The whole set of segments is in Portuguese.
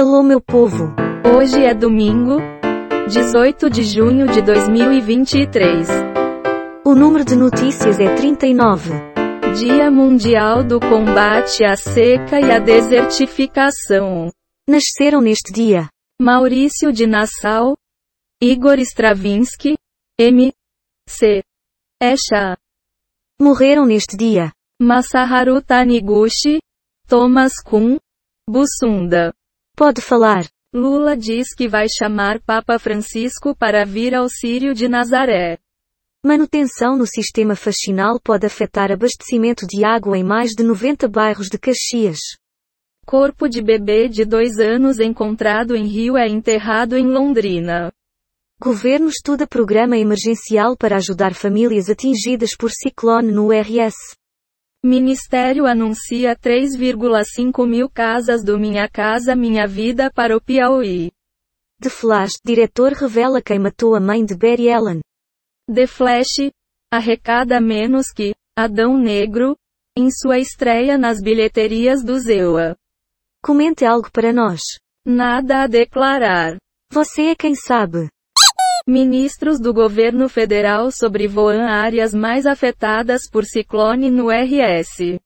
Alô meu povo! Hoje é domingo, 18 de junho de 2023. O número de notícias é 39. Dia Mundial do Combate à Seca e à Desertificação. Nasceram neste dia Maurício de Nassau, Igor Stravinsky, M. C. Esha. Morreram neste dia Masaharu Taniguchi, Thomas Kuhn, Bussunda. Pode falar. Lula diz que vai chamar Papa Francisco para vir ao Sírio de Nazaré. Manutenção no sistema faxinal pode afetar abastecimento de água em mais de 90 bairros de Caxias. Corpo de bebê de dois anos encontrado em Rio é enterrado em Londrina. Governo estuda programa emergencial para ajudar famílias atingidas por ciclone no RS. Ministério anuncia 3,5 mil casas do Minha Casa Minha Vida para o Piauí. The Flash, diretor revela quem matou a mãe de Barry Allen. The Flash, arrecada menos que Adão Negro, em sua estreia nas bilheterias do Zewa. Comente algo para nós. Nada a declarar. Você é quem sabe. Ministros do governo federal sobrevoam áreas mais afetadas por ciclone no RS.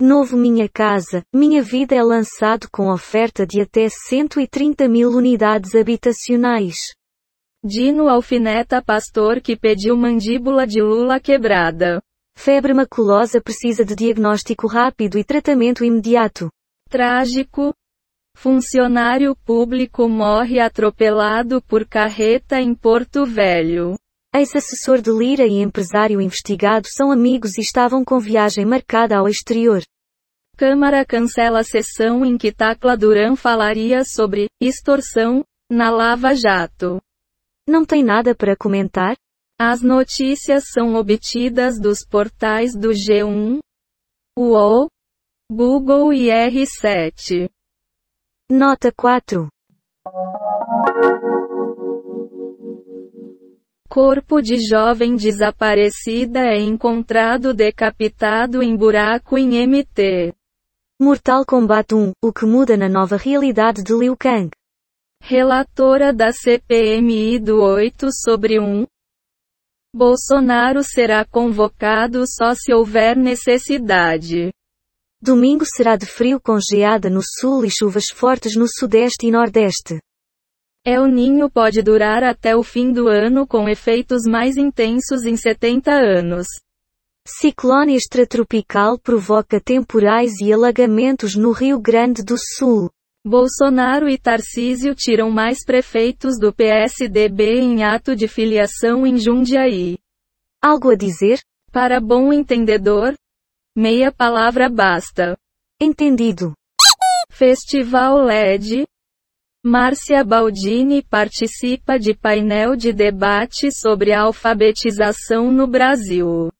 Novo Minha Casa, Minha Vida é lançado com oferta de até 130 mil unidades habitacionais. Dino alfineta pastor que pediu mandíbula de Lula quebrada. Febre maculosa precisa de diagnóstico rápido e tratamento imediato. Trágico. Funcionário público morre atropelado por carreta em Porto Velho. Ex-assessor de Lira e empresário investigado são amigos e estavam com viagem marcada ao exterior. Câmara cancela sessão em que Tacla Duran falaria sobre extorsão na Lava Jato. Não tem nada para comentar? As notícias são obtidas dos portais do G1, UOL, Google e R7. Nota 4. Corpo de jovem desaparecida é encontrado decapitado em buraco em MT. Mortal Kombat 1, o que muda na nova realidade de Liu Kang. Relatora da CPMI do 8 sobre 1. Bolsonaro será convocado só se houver necessidade. Domingo será de frio com geada no sul e chuvas fortes no sudeste e nordeste. El Ninho pode durar até o fim do ano com efeitos mais intensos em 70 anos. Ciclone extratropical provoca temporais e alagamentos no Rio Grande do Sul. Bolsonaro e Tarcísio tiram mais prefeitos do PSDB em ato de filiação em Jundiaí. Algo a dizer? Para bom entendedor, meia palavra basta. Entendido. Festival LED. Márcia Baldini participa de painel de debate sobre alfabetização no Brasil.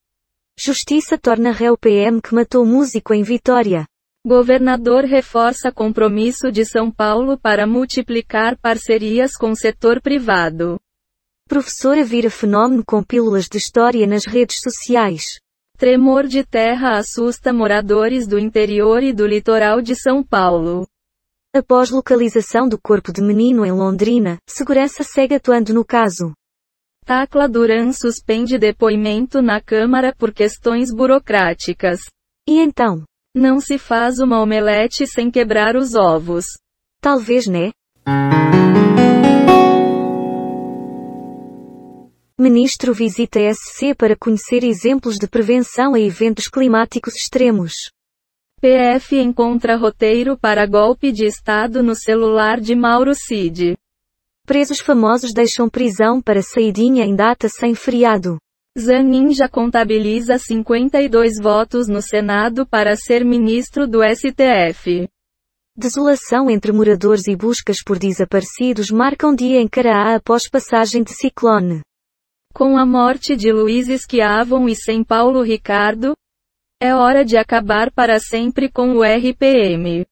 Justiça torna réu PM que matou músico em Vitória. Governador reforça compromisso de São Paulo para multiplicar parcerias com setor privado. Professora vira fenômeno com pílulas de história nas redes sociais. Tremor de terra assusta moradores do interior e do litoral de São Paulo. Após localização do corpo de menino em Londrina, segurança segue atuando no caso. Tacla Duran suspende depoimento na Câmara por questões burocráticas. E então? Não se faz uma omelete sem quebrar os ovos. Talvez, né? Ministro visita SC para conhecer exemplos de prevenção a eventos climáticos extremos. PF encontra roteiro para golpe de Estado no celular de Mauro Cid. Presos famosos deixam prisão para saidinha em data sem feriado. Zanin já contabiliza 52 votos no Senado para ser ministro do STF. Desolação entre moradores e buscas por desaparecidos marcam dia em Caraá após passagem de ciclone. Com a morte de Luiz Esquiavon e sem Paulo Ricardo, é hora de acabar para sempre com o RPM.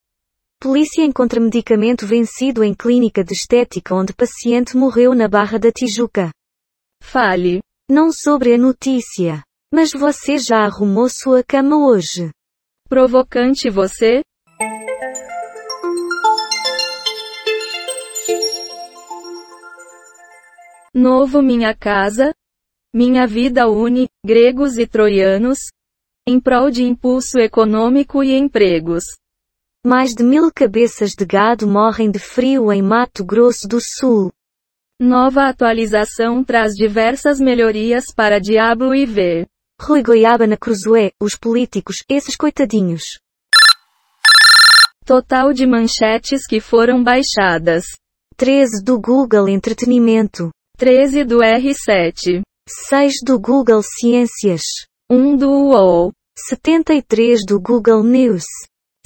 Polícia encontra medicamento vencido em clínica de estética onde paciente morreu na Barra da Tijuca. Fale. Não sobre a notícia. Mas você já arrumou sua cama hoje? Provocante você? Novo minha casa. Minha vida une, gregos e troianos. Em prol de impulso econômico e empregos. Mais de mil cabeças de gado morrem de frio em Mato Grosso do Sul. Nova atualização traz diversas melhorias para Diablo e V. Rui Goiaba na Cruzoé, os políticos, esses coitadinhos. Total de manchetes que foram baixadas. 13 do Google Entretenimento. 13 do R7. 6 do Google Ciências. 1 do UOL. 73 do Google News.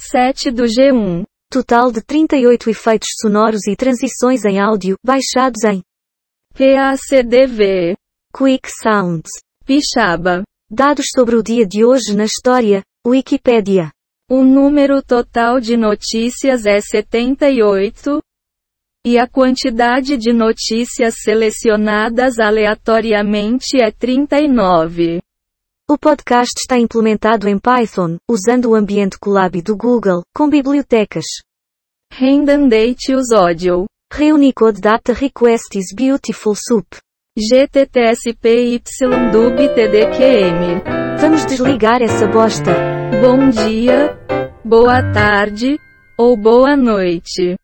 7 do G1. Total de 38 efeitos sonoros e transições em áudio, baixados em PACDV. Quick Sounds. Pixaba. Dados sobre o dia de hoje na história, Wikipédia. O número total de notícias é 78. E a quantidade de notícias selecionadas aleatoriamente é 39. O podcast está implementado em Python, usando o ambiente Colab do Google, com bibliotecas. Rendandeitius Audio. Reunicode Data Request is Beautiful Soup. GTTSPYDUB-TDQM. Vamos desligar essa bosta. Bom dia, boa tarde, ou boa noite.